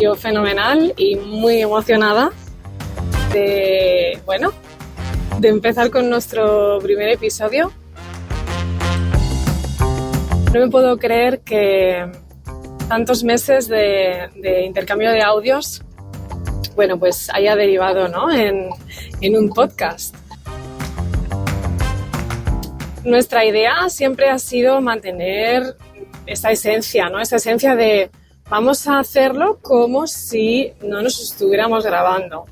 Yo fenomenal y muy emocionada de, bueno, de empezar con nuestro primer episodio. No me puedo creer que tantos meses de, intercambio de audios, bueno, pues haya derivado ¿no? en, en un podcast. Nuestra idea siempre ha sido mantener esa esencia, ¿no? Esa esencia de vamos a hacerlo como si no nos estuviéramos grabando.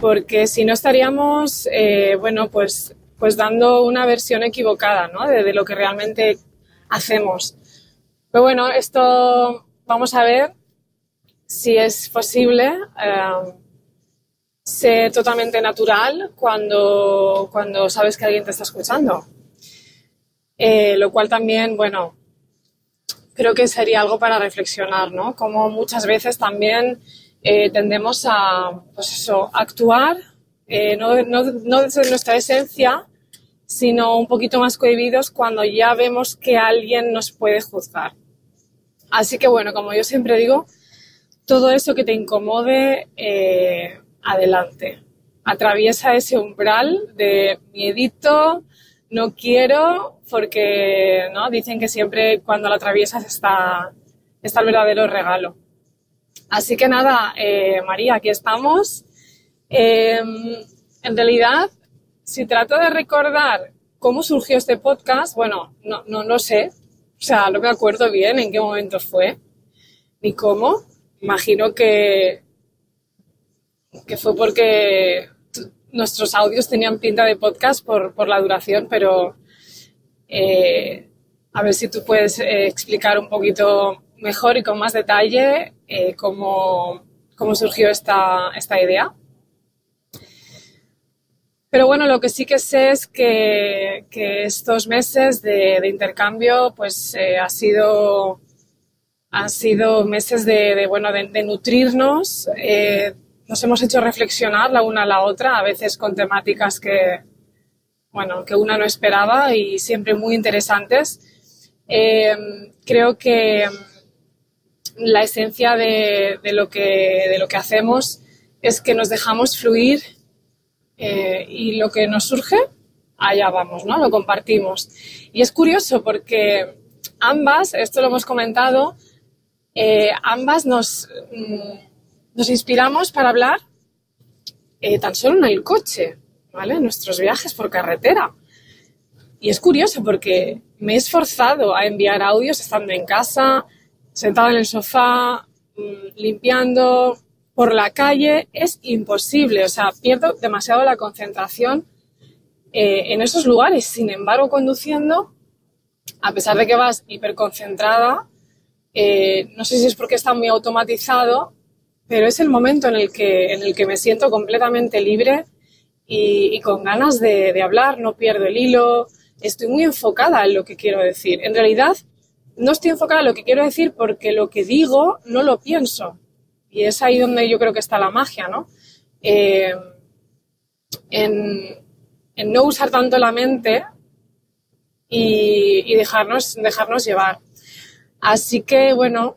Porque si no estaríamos, eh, bueno, pues, pues dando una versión equivocada, ¿no? De, lo que realmente hacemos. Pero bueno, esto vamos a ver si es posible eh, ser totalmente natural cuando, cuando sabes que alguien te está escuchando. Eh, lo cual también, bueno, creo que sería algo para reflexionar, ¿no? Como muchas veces también eh, tendemos a, pues eso, actuar, eh, no, no, no, desde nuestra esencia, sino un poquito más cohibidos cuando ya vemos que alguien nos puede juzgar. Así que bueno, como yo siempre digo, todo eso que te incomode, eh, adelante. Atraviesa ese umbral de miedito, no quiero porque ¿no? dicen que siempre cuando la atraviesas está, está el verdadero regalo. Así que nada, eh, María, aquí estamos. Em, en realidad, si trato de recordar cómo surgió este podcast, bueno, no, no, no sé. O sea, no me acuerdo bien en qué momento fue, ni cómo. Imagino que, que fue porque nuestros audios tenían pinta de podcast por, la duración, pero eh, a ver si tú puedes eh, explicar un poquito mejor y con más detalle eh, cómo, surgió esta, esta, idea. Pero bueno, lo que sí que sé es que, estos meses de, intercambio pues sido han sido meses de, bueno, de, nutrirnos, nos hemos hecho reflexionar la una a la otra, a veces con temáticas que, bueno, que una no esperaba y siempre muy interesantes. Eh, creo que la esencia de, lo que, de lo que hacemos es que nos dejamos fluir eh, y lo que nos surge, allá vamos, ¿no? Lo compartimos. Y es curioso porque ambas, esto lo hemos comentado, eh, ambas nos... Mm, nos inspiramos para hablar eh, tan solo en el coche, ¿vale? Nuestros viajes por carretera. Y es curioso porque me he esforzado a enviar audios estando en casa, sentada en el sofá, mm, limpiando, por la calle. Es imposible, o sea, pierdo demasiado la concentración eh, en esos lugares. Sin embargo, conduciendo, a pesar de que vas hiperconcentrada, eh, no sé si es porque está muy automatizado, pero es el momento en el que, en el que me siento completamente libre y, con ganas de, hablar, no pierdo el hilo, estoy muy enfocada en lo que quiero decir. En realidad, no estoy enfocada en lo que quiero decir porque lo que digo no lo pienso. Y es ahí donde yo creo que está la magia, ¿no? Eh, en, no usar tanto la mente y, dejarnos, dejarnos llevar. Así que, bueno,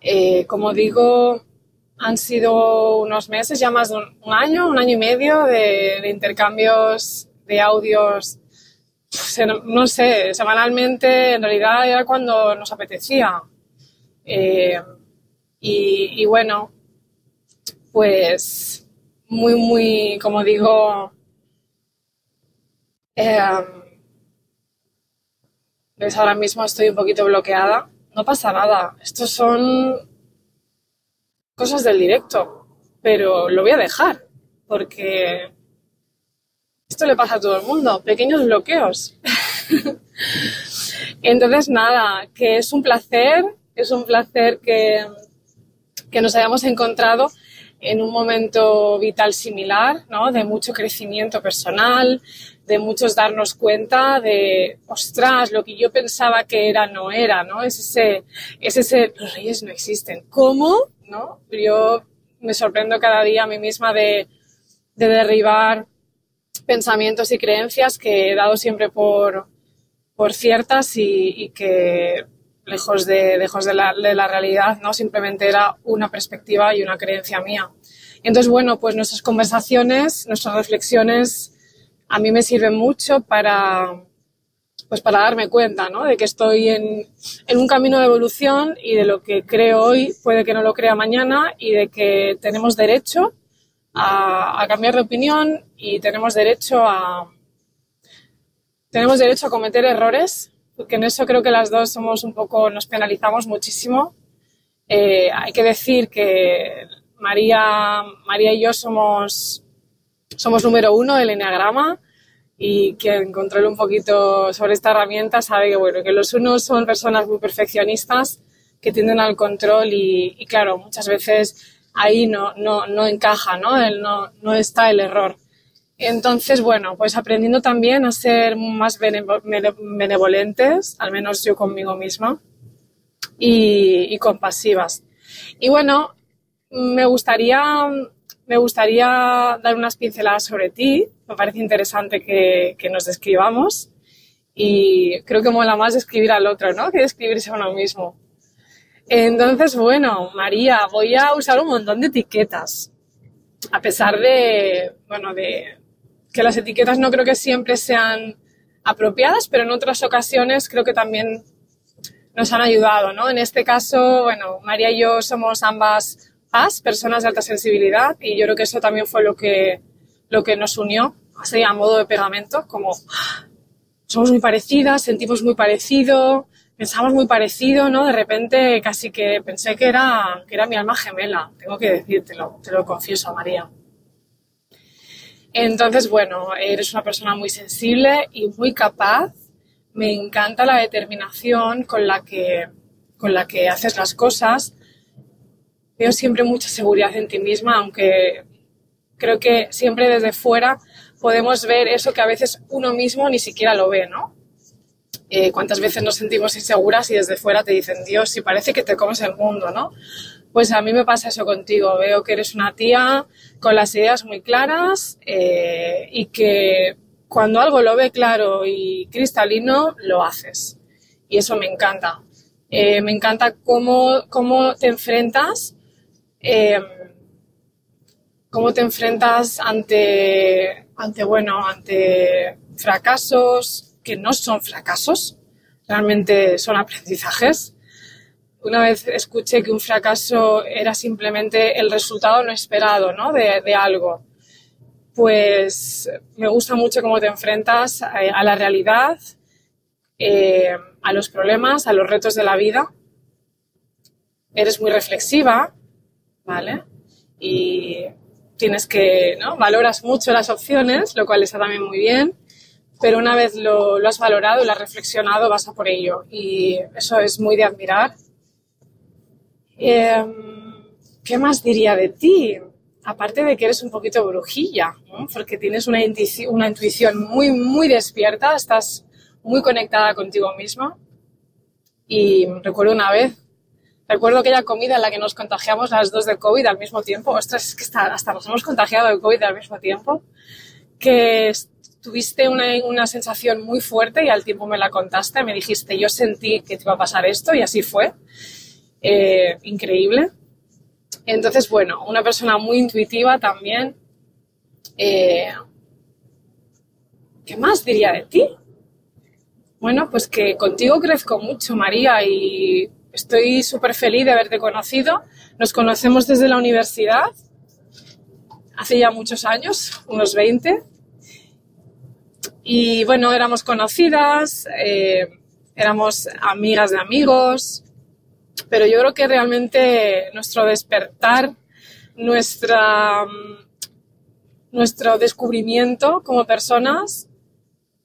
eh, como digo, han sido unos meses, ya más de un, año, un año y medio de, intercambios de audios, no sé, semanalmente, en realidad era cuando nos apetecía. Eh, y, bueno, pues muy, muy, como digo, ves, ahora mismo estoy un poquito bloqueada. No pasa nada. Estos son cosas del directo, pero lo voy a dejar porque esto le pasa a todo el mundo, pequeños bloqueos. Entonces, nada, que es un placer, es un placer que, que nos hayamos encontrado en un momento vital similar, ¿no? De mucho crecimiento personal, de muchos darnos cuenta de, ostras, lo que yo pensaba que era no era, ¿no? Es ese, es ese, los reyes no existen. ¿Cómo? ¿No? Yo me sorprendo cada día a mí misma de, de derribar pensamientos y creencias que he dado siempre por, por ciertas y, que lejos de, lejos la, de la realidad, ¿no? Simplemente era una perspectiva y una creencia mía. Entonces, bueno, pues nuestras conversaciones, nuestras reflexiones a mí me sirven mucho para, pues para darme cuenta, ¿no? De que estoy en, en, un camino de evolución y de lo que creo hoy puede que no lo crea mañana y de que tenemos derecho a, cambiar de opinión y tenemos derecho a tenemos derecho a cometer errores porque en eso creo que las dos somos un poco, nos penalizamos muchísimo. Eh, hay que decir que María, María y yo somos, somos número uno del Enneagrama y quien controle un poquito sobre esta herramienta sabe que, bueno, que los unos son personas muy perfeccionistas que tienden al control y, claro, muchas veces ahí no, no, no encaja, ¿no? El, no, no está el error. Entonces, bueno, pues aprendiendo también a ser más benevolentes, al menos yo conmigo misma, y compasivas. Y bueno, me gustaría, me gustaría dar unas pinceladas sobre ti. Me parece interesante que, nos describamos. Y creo que mola más escribir al otro, ¿no? Que describirse a uno mismo. Entonces, bueno, María, voy a usar un montón de etiquetas. A pesar de, bueno, de, que las etiquetas no creo que siempre sean apropiadas, pero en otras ocasiones creo que también nos han ayudado, ¿no? En este caso, bueno, María y yo somos ambas PAS, personas de alta sensibilidad, y yo creo que eso también fue lo que, lo que nos unió, así a modo de pegamento, como somos muy parecidas, sentimos muy parecido, pensamos muy parecido, ¿no? De repente casi que pensé que era, que era mi alma gemela, tengo que decírtelo, te lo confieso, María. Entonces, bueno, eres una persona muy sensible y muy capaz. Me encanta la determinación con la que, con la que haces las cosas. Veo siempre mucha seguridad en ti misma, aunque creo que siempre desde fuera podemos ver eso que a veces uno mismo ni siquiera lo ve, ¿no? Eh, ¿Cuántas veces nos sentimos inseguras y desde fuera te dicen, Dios, si parece que te comes el mundo, ¿no? Pues a mí me pasa eso contigo. Veo que eres una tía con las ideas muy claras eh, y que cuando algo lo ve claro y cristalino, lo haces. Y eso me encanta. Eh, me encanta cómo, cómo te enfrentas, eh, cómo te enfrentas ante, ante, bueno, ante fracasos que no son fracasos, realmente son aprendizajes una vez escuché que un fracaso era simplemente el resultado no esperado ¿no? De, de, algo. Pues me gusta mucho cómo te enfrentas a, a la realidad, eh, a los problemas, a los retos de la vida. Eres muy reflexiva, ¿vale? Y tienes que, ¿no? Valoras mucho las opciones, lo cual está también muy bien, pero una vez lo, has valorado lo has reflexionado, vas a por ello. Y eso es muy de admirar eh, ¿Qué más diría de ti? Aparte de que eres un poquito brujilla, porque tienes una intuición, una intuición muy, muy despierta, estás muy conectada contigo misma. Y recuerdo una vez, recuerdo aquella comida en la que nos contagiamos las dos de COVID al mismo tiempo. Ostras, es que hasta, nos hemos contagiado de COVID al mismo tiempo. Que tuviste una, una, sensación muy fuerte y al tiempo me la contaste, me dijiste, yo sentí que te iba a pasar esto y así fue eh, increíble. Entonces, bueno, una persona muy intuitiva también. Eh, ¿Qué más diría de ti? Bueno, pues que contigo crezco mucho, María, y estoy súper feliz de haberte conocido. Nos conocemos desde la universidad, hace ya muchos años, unos 20. Y bueno, éramos conocidas, eh, éramos amigas de amigos, pero yo creo que realmente nuestro despertar, nuestra, nuestro descubrimiento como personas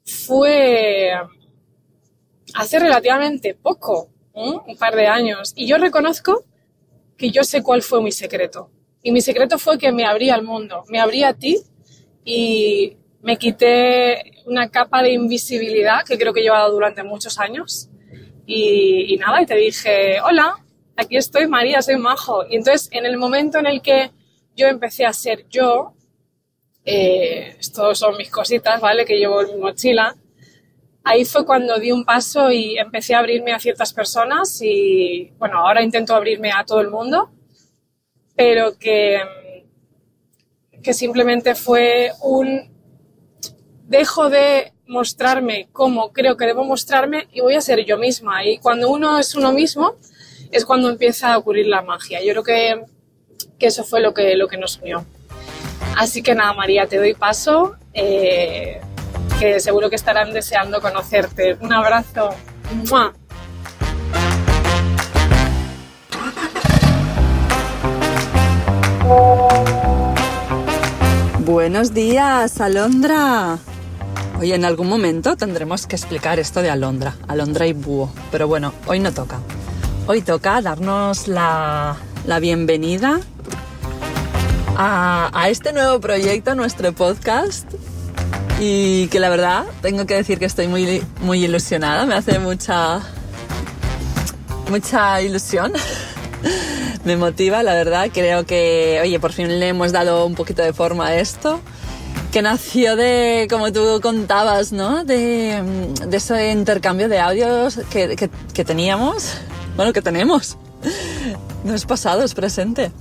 fue hace relativamente poco, ¿eh? un par de años. Y yo reconozco que yo sé cuál fue mi secreto. Y mi secreto fue que me abría al mundo, me abría a ti y me quité una capa de invisibilidad que creo que he llevado durante muchos años. Y, y nada, y te dije, hola, aquí estoy María, soy Majo. Y entonces en el momento en el que yo empecé a ser yo, eh, estos son mis cositas, ¿vale? Que llevo en mi mochila. Ahí fue cuando di un paso y empecé a abrirme a ciertas personas y, bueno, ahora intento abrirme a todo el mundo, pero que, que simplemente fue un dejo de mostrarme como creo que debo mostrarme y voy a ser yo misma. Y cuando uno es uno mismo es cuando empieza a ocurrir la magia. Yo creo que, que eso fue lo que, lo que nos unió. Así que nada, María, te doy paso, eh, que seguro que estarán deseando conocerte. Un abrazo. Buenos días, Alondra. Hoy en algún momento tendremos que explicar esto de Alondra, Alondra y Búho, pero bueno, hoy no toca. Hoy toca darnos la, la bienvenida a, este nuevo proyecto, nuestro podcast. Y que la verdad tengo que decir que estoy muy, muy ilusionada, me hace mucha, mucha ilusión. me motiva, la verdad. Creo que, oye, por fin le hemos dado un poquito de forma a esto. Que nació de, como tú contabas, ¿no? De, de ese intercambio de audios que, que, que teníamos. Bueno, que tenemos. No es pasado, es presente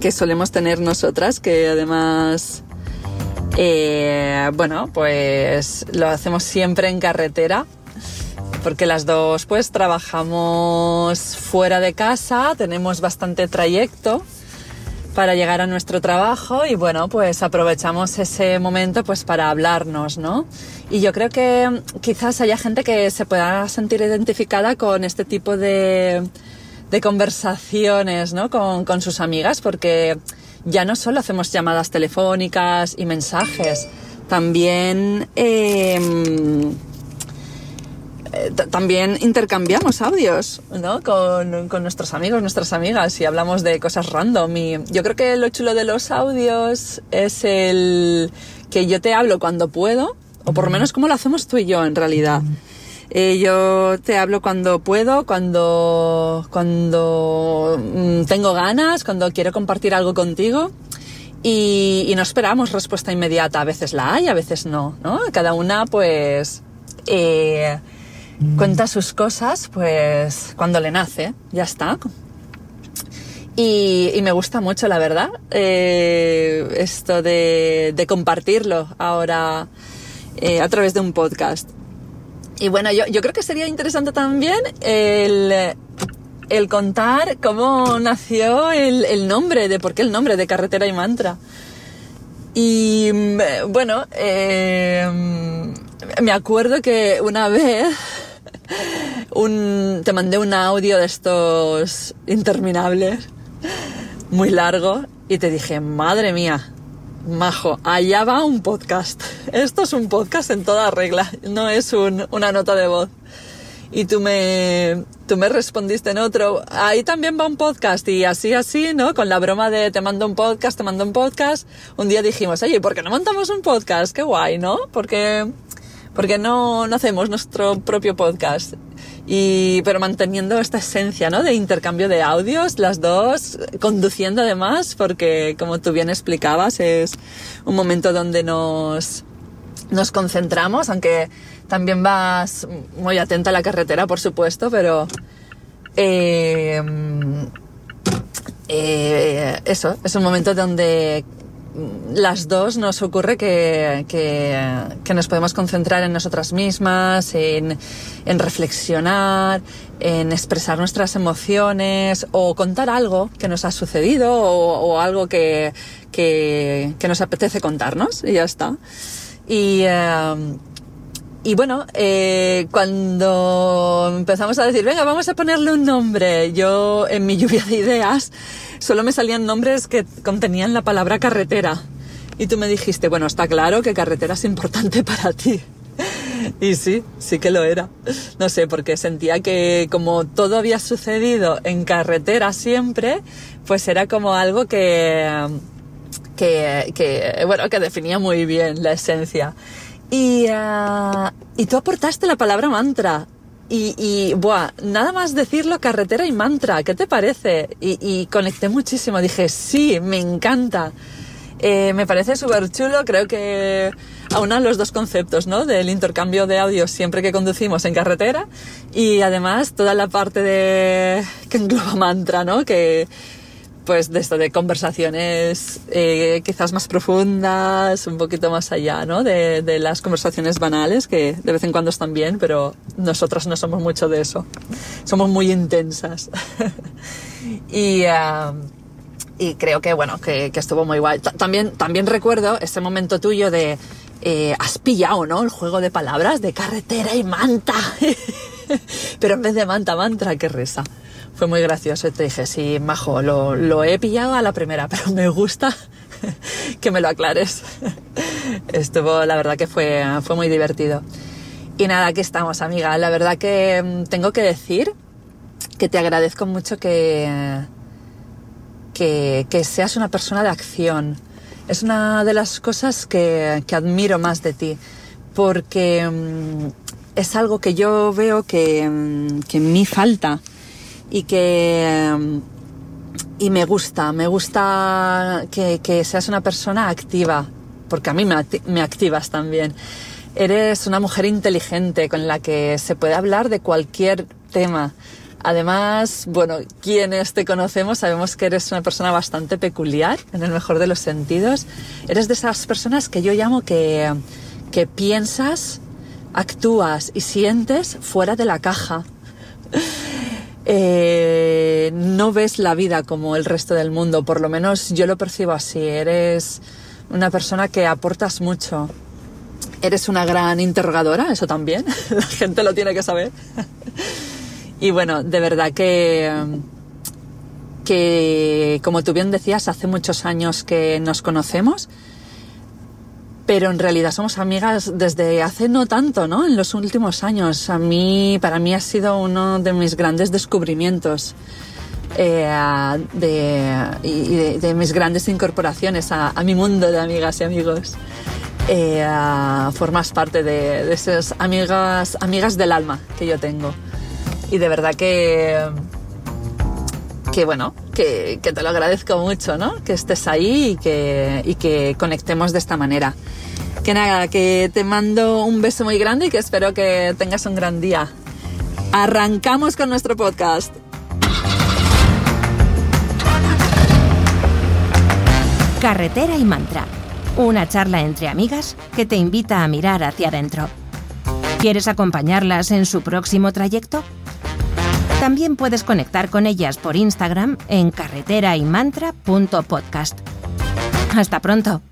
que solemos tener nosotras, que además, eh, bueno, pues lo hacemos siempre en carretera, porque las dos pues trabajamos fuera de casa, tenemos bastante trayecto para llegar a nuestro trabajo y bueno, pues aprovechamos ese momento pues para hablarnos, ¿no? Y yo creo que quizás haya gente que se pueda sentir identificada con este tipo de, conversaciones ¿no? con sus amigas, porque ya no solo hacemos llamadas telefónicas y mensajes, también, em, eh, también intercambiamos audios ¿no? con, con, nuestros amigos, nuestras amigas y hablamos de cosas random. Y yo creo que lo chulo de los audios es el que yo te hablo cuando puedo, o por lo menos como lo hacemos tú y yo en realidad. Eh, yo te hablo cuando puedo, cuando, cuando mm, tengo ganas, cuando quiero compartir algo contigo. Y, no esperamos respuesta inmediata. A veces la hay, a veces no, ¿no? Cada una, pues, eh, cuenta sus cosas, pues, cuando le nace, ya está. Y, me gusta mucho, la verdad, eh, esto de, compartirlo ahora a través de un podcast. Y bueno, yo, yo creo que sería interesante también el, el contar cómo nació el, el, nombre, de por qué el nombre de Carretera y Mantra. Y mm, bueno, eh, me acuerdo que una vez un, te mandé un audio de estos interminables, muy largo, y te dije, madre mía, Majo, allá va un podcast. Esto es un podcast en toda regla, no es un, una nota de voz. Y tú me, tú me respondiste en otro, ahí también va un podcast y así, así, ¿no? Con la broma de te mando un podcast, te mando un podcast. Un día dijimos, oye, ¿por qué no montamos un podcast? Qué guay, ¿no? Porque, porque no, no hacemos nuestro propio podcast y, pero manteniendo esta esencia, ¿no? De intercambio de audios, las dos, conduciendo además, porque como tú bien explicabas, es un momento donde nos, nos concentramos, aunque también vas muy atenta a la carretera, por supuesto, pero, eh, eh, eso, es un momento donde las dos nos ocurre que, que, que, nos podemos concentrar en nosotras mismas, en, en reflexionar, en expresar nuestras emociones o contar algo que nos ha sucedido o, algo que, que, que, nos apetece contarnos y ya está. Y, eh, y bueno, eh, cuando empezamos a decir, venga, vamos a ponerle un nombre, yo en mi lluvia de ideas solo me salían nombres que contenían la palabra carretera. Y tú me dijiste, bueno, está claro que carretera es importante para ti. Y sí, sí que lo era. No sé, porque sentía que como todo había sucedido en carretera siempre, pues era como algo que, que, bueno, que definía muy bien la esencia. Y, uh, y tú aportaste la palabra mantra. Y, y, buah, nada más decirlo, carretera y mantra, ¿qué te parece? Y, y conecté muchísimo, dije, sí, me encanta. Eh, me parece súper chulo, creo que aunan los dos conceptos, ¿no? Del intercambio de audio siempre que conducimos en carretera y además toda la parte de que engloba mantra, ¿no? Que pues de esto de conversaciones eh, quizás más profundas, un poquito más allá, ¿no? De, las conversaciones banales que de vez en cuando están bien, pero nosotras no somos mucho de eso. Somos muy intensas. y y creo que, bueno, que, estuvo muy guay. También, también recuerdo ese momento tuyo de, eh, has pillado, ¿no? El juego de palabras de carretera y manta. Pero en vez de manta, mantra, qué risa. Fue muy gracioso te dije, sí, majo, lo, lo he pillado a la primera, pero me gusta que me lo aclares. Estuvo, la verdad que fue, fue muy divertido. Y nada, aquí estamos, amiga. La verdad que mm, tengo que decir que te agradezco mucho que, que, seas una persona de acción. Es una de las cosas que, que admiro más de ti, porque um, es algo que yo veo que, um, que me falta y que... Um, y me gusta, me gusta que, que, seas una persona activa, porque a mí me, me activas también. Eres una mujer inteligente con la que se puede hablar de cualquier tema Además, bueno, quienes te conocemos sabemos que eres una persona bastante peculiar, en el mejor de los sentidos. Eres de esas personas que yo llamo que, que piensas, actúas y sientes fuera de la caja. Eh, no ves la vida como el resto del mundo, por lo menos yo lo percibo así. Eres una persona que aportas mucho. Eres una gran interrogadora, eso también. la gente lo tiene que saber. Y bueno, de verdad que, que, como tú bien decías, hace muchos años que nos conocemos, pero en realidad somos amigas desde hace no tanto, ¿no? En los últimos años. A mí, para mí ha sido uno de mis grandes descubrimientos. Eh, de, y de, mis grandes incorporaciones a, a, mi mundo de amigas y amigos. Eh, formas parte de, de esas amigas, amigas del alma que yo tengo y de verdad que que bueno, que, te lo agradezco mucho, ¿no? Que estés ahí y que, y que conectemos de esta manera. Que nada, que te mando un beso muy grande y que espero que tengas un gran día. Arrancamos con nuestro podcast. Carretera y Mantra, una charla entre amigas que te invita a mirar hacia adentro. ¿Quieres acompañarlas en su próximo trayecto? También puedes conectar con ellas por Instagram en carreteraymantra.podcast. Hasta pronto.